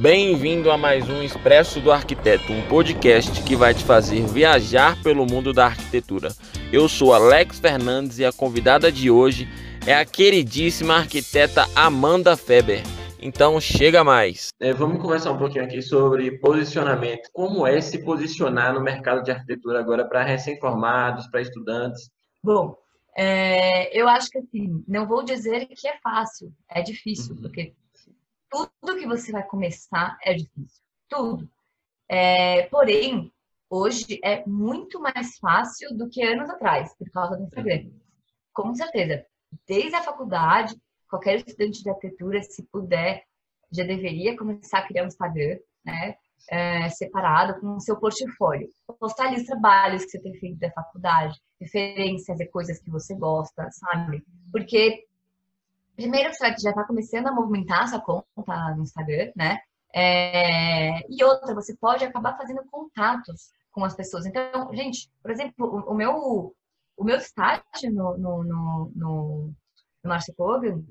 Bem-vindo a mais um Expresso do Arquiteto, um podcast que vai te fazer viajar pelo mundo da arquitetura. Eu sou Alex Fernandes e a convidada de hoje é a queridíssima arquiteta Amanda Feber. Então chega mais. É, vamos conversar um pouquinho aqui sobre posicionamento. Como é se posicionar no mercado de arquitetura agora para recém-formados, para estudantes? Bom, é, eu acho que assim, não vou dizer que é fácil, é difícil, uhum. porque tudo que você vai começar é difícil. Tudo. É, porém, hoje é muito mais fácil do que anos atrás, por causa do Instagram. Uhum. Com certeza. Desde a faculdade, qualquer estudante de arquitetura, se puder, já deveria começar a criar um Instagram, né? É, separado com o seu portfólio. Postar ali os trabalhos que você tem feito da faculdade, referências e coisas que você gosta, sabe? Porque, primeiro, você já está começando a movimentar essa conta no Instagram, né? É, e outra, você pode acabar fazendo contatos com as pessoas. Então, gente, por exemplo, o, o meu, o meu estágio no, no, no, no, no Marcia Kogan,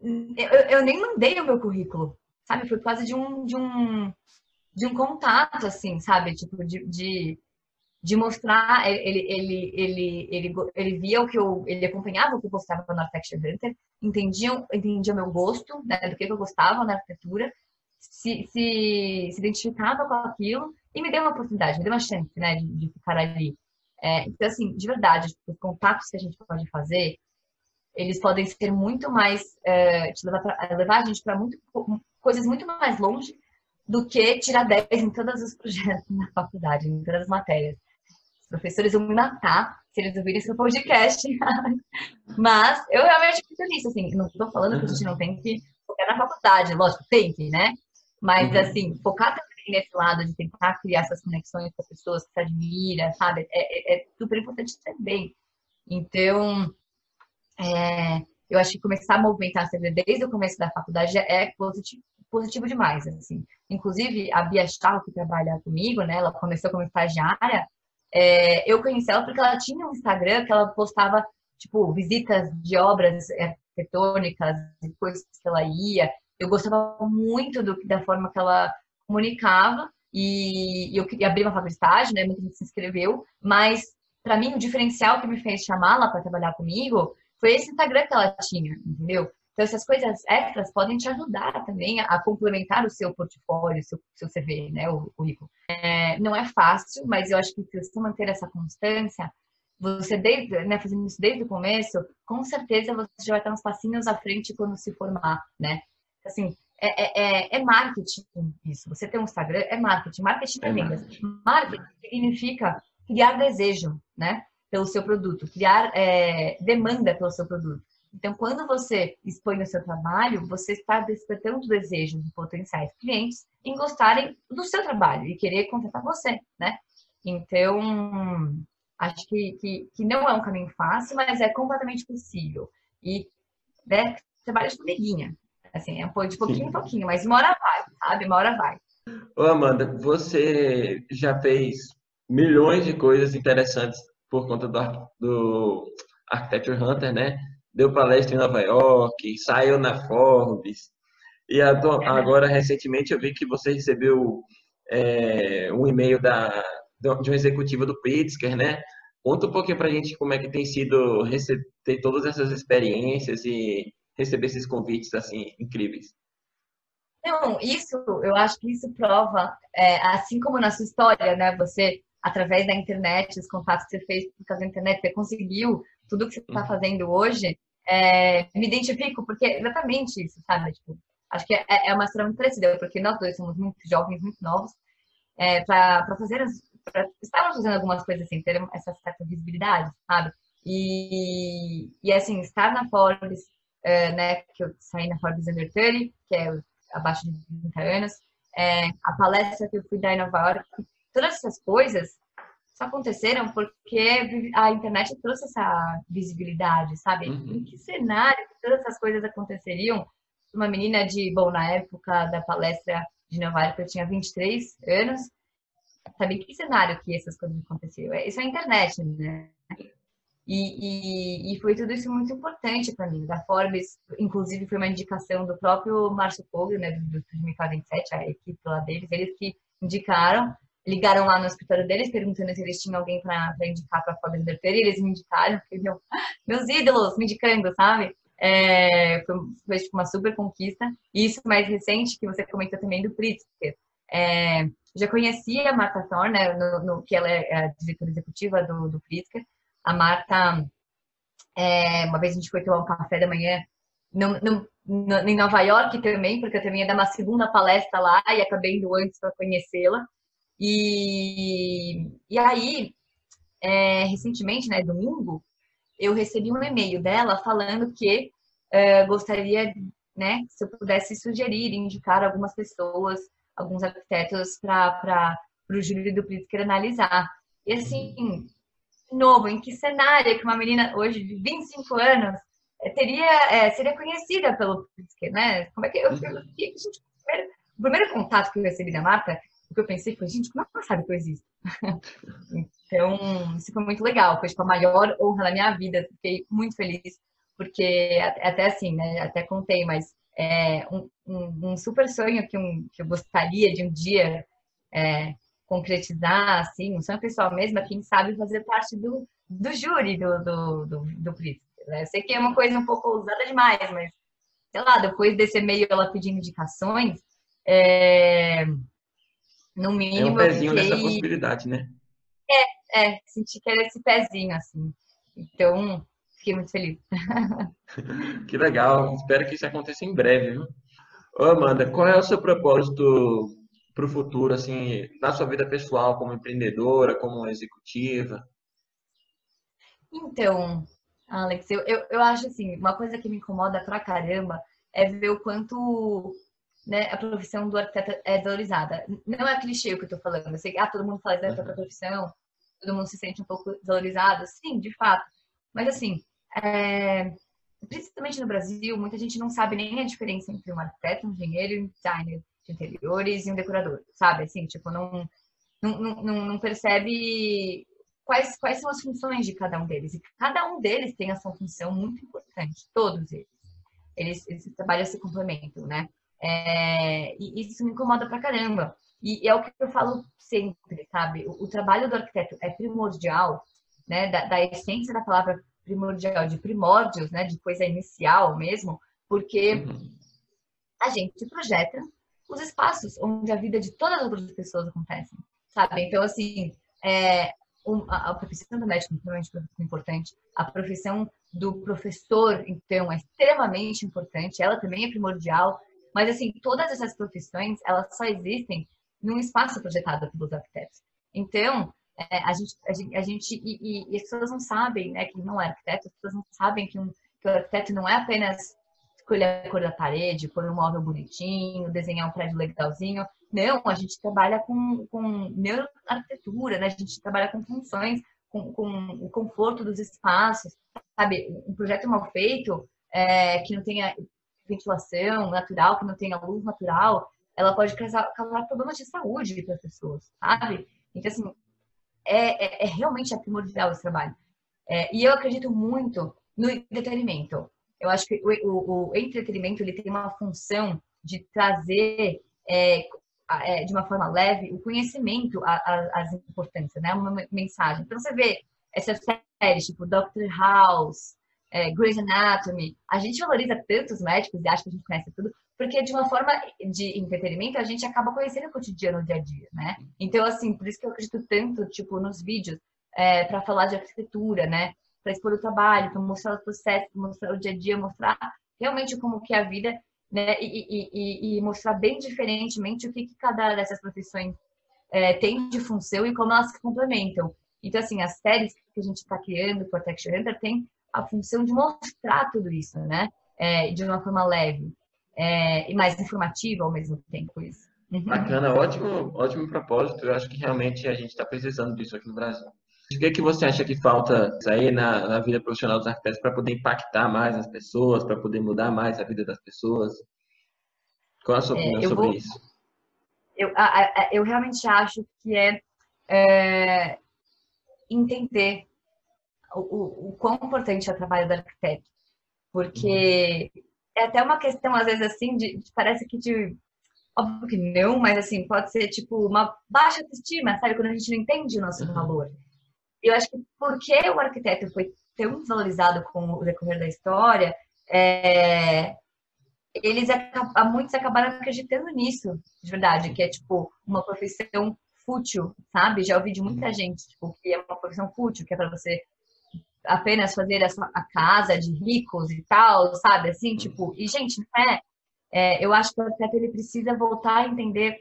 eu, eu, nem mandei o meu currículo, sabe? Foi quase de um, de um, de um contato, assim, sabe? Tipo, de, de, de mostrar, ele, ele, ele, ele, ele via o que eu, ele acompanhava o que eu postava no Architecture Hunter, entendia, entendia o meu gosto, né, do que eu gostava na arquitetura, se, se, se identificava com aquilo e me deu uma oportunidade, me deu uma chance, né, de, de ficar ali. É, então, assim, de verdade, os contatos que a gente pode fazer, eles podem ser muito mais é, levar, pra, levar, a gente para coisas muito mais longe do que tirar 10 em todos os projetos na faculdade, em todas as matérias. Professores vão me matar se eles ouvirem esse podcast. Mas eu realmente acredito nisso, assim, não estou falando que a gente não tem que focar na faculdade, lógico, tem que, né? Mas, uhum. assim, focar também nesse lado de tentar criar essas conexões com as pessoas que você admira, sabe? É, é, é super importante também. Então, é, eu acho que começar a movimentar a desde o começo da faculdade é positivo, positivo demais, assim. Inclusive, a Bia Chau, que trabalha comigo, né, ela começou como estagiária, é, eu conheci ela porque ela tinha um Instagram que ela postava, tipo, visitas de obras arquitetônicas, coisas que ela ia. Eu gostava muito do, da forma que ela comunicava e eu queria abrir uma fábrica de estágio, né, muita gente se inscreveu, mas para mim o diferencial que me fez chamá-la para trabalhar comigo foi esse Instagram que ela tinha, entendeu? Então, essas coisas extras podem te ajudar também a, complementar o seu portfólio, o seu, seu CV, né, o currículo. É, não é fácil, mas eu acho que se você manter essa constância, você desde, né, fazendo isso desde o começo, com certeza você já vai estar uns passinhos à frente quando se formar, né? Assim, é, é, é marketing isso. Você tem um Instagram, é marketing. Marketing é vendas. Marketing. marketing significa criar desejo, né? pelo seu produto, criar é, demanda pelo seu produto. Então, quando você expõe o seu trabalho, você está despertando o desejo de potenciais clientes em gostarem do seu trabalho e querer contratar você, né? Então, acho que, que, que não é um caminho fácil, mas é completamente possível. E, né, trabalha de formiguinha. Assim, é de pouquinho em pouquinho, mas uma hora vai, sabe? Uma hora vai. Ô, Amanda, você já fez milhões de coisas interessantes por conta do, do Architecture Hunter, né? Deu palestra em Nova York, saiu na Forbes. E agora, recentemente, eu vi que você recebeu é, um e-mail da, de um executivo do Pritzker, né? Conta um pouquinho para a gente como é que tem sido receber todas essas experiências e receber esses convites assim incríveis. Não, isso, eu acho que isso prova, é, assim como na sua história, né? Você através da internet, os contatos que você fez por causa da internet, você conseguiu tudo que você está uhum. fazendo hoje, é, me identifico, porque é exatamente isso, sabe? Tipo, acho que é, é uma história muito parecida, porque nós dois somos muito jovens, muito novos, é, para fazer, pra, estávamos fazendo algumas coisas assim, ter essa certa visibilidade, sabe? E, e assim, estar na Forbes, é, né, que eu saí na Forbes Under 30, que é abaixo de 30 anos, é, a palestra que eu fui dar em Nova York, todas essas coisas aconteceram porque a internet trouxe essa visibilidade, sabe? Uhum. Em que cenário que todas essas coisas aconteceriam? Uma menina de, bom, na época da palestra de Nova York, eu tinha 23 anos, sabe? Em que cenário que essas coisas aconteceram? Isso é a internet, né? E, e, e, foi tudo isso muito importante para mim. Da Forbes, inclusive, foi uma indicação do próprio Márcio Koga, né, do, do 2047, a equipe lá deles, eles que indicaram, ligaram lá no escritório deles perguntando se eles tinham alguém para indicar para a Forbes Entertainer, e eles me indicaram, meu, meus ídolos me indicando, sabe? É, foi, foi tipo, uma super conquista. E isso mais recente, que você comentou também do Pritzker. É, já conhecia a Marta Thorne, né, no, no, que ela é a diretora executiva do, do Pritzker, a Marta, é, uma vez a gente foi tomar um café da manhã no, no, no, em Nova York também, porque eu também ia dar uma segunda palestra lá e acabei indo antes para conhecê-la. E, e aí, é, recentemente, né, domingo, eu recebi um e-mail dela falando que é, gostaria, né, se eu pudesse sugerir, indicar algumas pessoas, alguns arquitetos para o júri do Pritzker analisar. E assim, novo, em que cenário que uma menina hoje de 25 anos eh, teria é, seria conhecida pelo Pritzker, né? Como é que eu, eu, eu primeiro, o primeiro contato que eu recebi da marca, o que eu pensei foi, gente, como ela sabe que eu existo? então, isso foi muito legal, foi tipo, a maior honra da minha vida, fiquei muito feliz, porque até assim, né, até contei, mas é um, um, um super sonho que, um, que eu gostaria de um dia é, concretizar, assim, um sonho pessoal mesmo, é quem sabe fazer parte do, do júri do, do, do, do Pritzker. Né? Eu sei que é uma coisa um pouco ousada demais, mas, sei lá, depois desse e-mail ela pedindo indicações, é... no mínimo... É um pezinho fiquei... nessa possibilidade, né? É, é, senti que era esse pezinho, assim. Então, fiquei muito feliz. que legal, espero que isso aconteça em breve, viu? Ô, Amanda, qual é o seu propósito para o futuro, assim, na sua vida pessoal, como empreendedora, como executiva? Então, Alex, eu, eu, eu acho assim, uma coisa que me incomoda pra caramba é ver o quanto né, a profissão do arquiteto é valorizada. Não é clichê o que eu tô falando. Eu sei que ah, todo mundo faz essa uhum. profissão, todo mundo se sente um pouco valorizado. Sim, de fato. Mas assim, é... principalmente no Brasil, muita gente não sabe nem a diferença entre um arquiteto, um engenheiro um designer de interiores e um decorador, sabe? Assim, tipo, não, não, não, não percebe quais, quais são as funções de cada um deles. E cada um deles tem a sua função muito importante, todos eles. Eles, eles trabalham esse complemento, né? É, e isso me incomoda pra caramba. E é o que eu falo sempre, sabe? O, o trabalho do arquiteto é primordial, né? Da, da, essência da palavra primordial, de primórdios, né? De coisa inicial mesmo, porque uhum. a gente projeta os espaços onde a vida de todas as outras pessoas acontecem, sabe? Então, assim, é, a, a, profissão do médico é extremamente importante, a profissão do professor, então, é extremamente importante, ela também é primordial, mas, assim, todas essas profissões, elas só existem num espaço projetado pelos arquitetos. Então, é, a gente, a gente, a gente e, e, e, as pessoas não sabem, né, que não é arquiteto, as pessoas não sabem que, um, que o arquiteto não é apenas escolher a cor da parede, pôr um móvel bonitinho, desenhar um prédio legalzinho. Não, a gente trabalha com, com neuroarquitetura, né? A gente trabalha com funções, com, com o conforto dos espaços, sabe? Um projeto mal feito, é, que não tenha ventilação natural, que não tenha luz natural, ela pode causar, causar problemas de saúde para as pessoas, sabe? Então, assim, é, é, é realmente primordial esse trabalho. É, e eu acredito muito no entretenimento. Eu acho que o, o, o entretenimento ele tem uma função de trazer é, é, de uma forma leve o conhecimento às importâncias, né? Uma mensagem. Então você vê essas séries tipo Doctor House, é, Grey's Anatomy, a gente valoriza tantos médicos e acha que a gente conhece tudo, porque de uma forma de entretenimento a gente acaba conhecendo o cotidiano o dia a dia, né? Então assim, por isso que eu acredito tanto tipo nos vídeos é, para falar de arquitetura, né? para expor o trabalho, para mostrar os processos, mostrar o dia a dia, mostrar realmente como que é a vida, né? E, e, e, mostrar bem diferentemente o que, que cada dessas profissões é, tem de função e como elas se complementam. Então, assim, as séries que a gente está criando, o Protection Hunter, tem a função de mostrar tudo isso, né? É, de uma forma leve é, e mais informativa ao mesmo tempo. Isso. Uhum. Bacana, ótimo, ótimo propósito. Eu acho que realmente a gente está precisando disso aqui no Brasil. O que, é que você acha que falta aí na, na vida profissional dos arquitetos para poder impactar mais as pessoas, para poder mudar mais a vida das pessoas? Qual a sua é, opinião sobre vou, isso? Eu, a, a, eu realmente acho que é, é entender o, o quão importante é o trabalho do arquiteto. Porque uhum. é até uma questão, às vezes, assim, de, de, parece que de. Óbvio que não, mas assim, pode ser tipo uma baixa autoestima, sabe? Quando a gente não entende o nosso uhum. valor. Eu acho que porque o arquiteto foi tão desvalorizado com o decorrer da história, é, eles muitos acabaram acreditando nisso, de verdade, que é tipo uma profissão fútil, sabe? Já ouvi de muita uhum. gente, tipo, que é uma profissão fútil, que é para você apenas fazer a, sua, a, casa de ricos e tal, sabe? Assim, tipo, e gente, não é. eu acho que o arquiteto ele precisa voltar a entender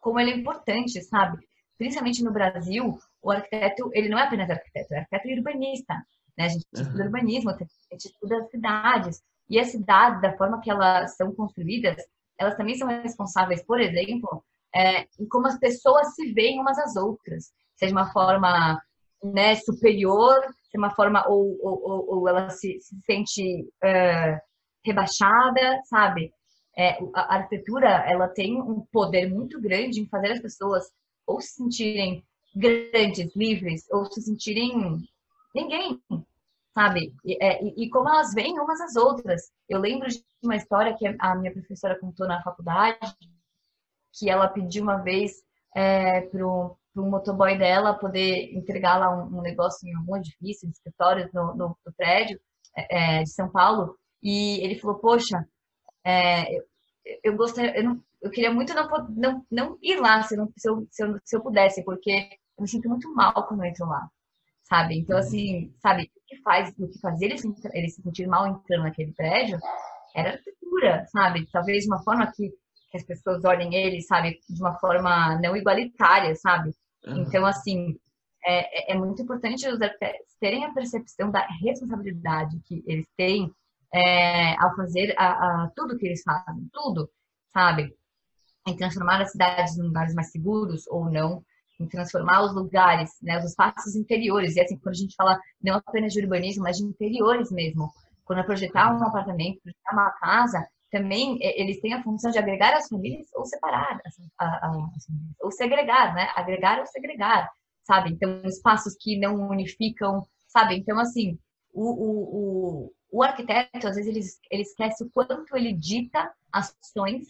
como ele é importante, sabe? Principalmente no Brasil, o arquiteto, ele não é apenas arquiteto, é arquiteto e urbanista, né? A gente uhum. estuda urbanismo, a gente estuda as cidades, e as cidades, da forma que elas são construídas, elas também são responsáveis, por exemplo, é, em como as pessoas se veem umas às outras, seja uma forma né, superior, seja uma forma ou, ou, ou ela se, se sente é, rebaixada, sabe? É, a arquitetura ela tem um poder muito grande em fazer as pessoas ou se sentirem grandes, livres, ou se sentirem ninguém, sabe? E, é, e, e, como elas veem umas às outras. Eu lembro de uma história que a minha professora contou na faculdade, que ela pediu uma vez é, para o motoboy dela poder entregar lá um, um, negócio em algum edifício, de escritórios no, no, no prédio é, é, de São Paulo, e ele falou, poxa, é, eu, eu gostaria, eu, não, eu, queria muito não, não, não ir lá se, não, se, eu, se, eu, se eu pudesse, porque eu me sinto muito mal quando eu entro lá, sabe? Então, assim, sabe, o que faz, o que fazia ele se, ele se sentir mal entrando naquele prédio era a arquitetura, sabe? Talvez uma forma que que as pessoas olhem ele, sabe, de uma forma não igualitária, sabe? Uhum. Então, assim, é, é, é muito importante os arquitetos terem a percepção da responsabilidade que eles têm é, ao fazer a, a, tudo que eles fazem, tudo, sabe? Em transformar as cidades em lugares mais seguros ou não, em transformar os lugares, né, os espaços interiores. E assim, quando a gente fala não apenas de urbanismo, mas de interiores mesmo. Quando é projetar um apartamento, projetar uma casa, também é, eles têm a função de agregar as famílias ou separar as, as, ou segregar, né? Agregar ou segregar, sabe? Então, espaços que não unificam, sabe? Então, assim, o, o, o, o arquiteto, às vezes, ele, ele esquece o quanto ele dita ações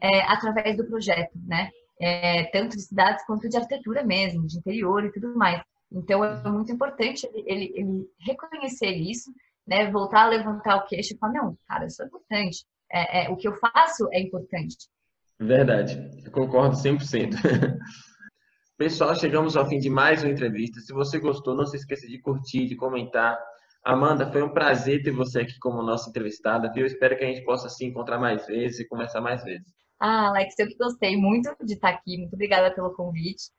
é, através do projeto, né? É, tanto de cidades quanto de arquitetura mesmo, de interior e tudo mais. Então, é muito importante ele, ele, ele reconhecer isso, né? Voltar a levantar o queixo e falar, não, cara, isso é importante é, é, o que eu faço é importante. Verdade, eu concordo 100%. Pessoal, chegamos ao fim de mais uma entrevista. Se você gostou, não se esqueça de curtir, de comentar. Amanda, foi um prazer ter você aqui como nossa entrevistada, viu? Espero que a gente possa se encontrar mais vezes e conversar mais vezes. Ah, Alex, eu que gostei muito de estar aqui. Muito obrigada pelo convite.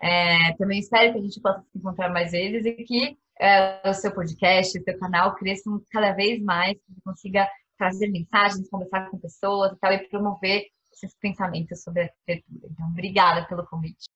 É, também espero que a gente possa se encontrar mais vezes e que é, o seu podcast, o seu canal cresçam cada vez mais, que consiga trazer mensagens, conversar com pessoas e tal, e promover esses pensamentos sobre a arquitetura. Então, obrigada pelo convite.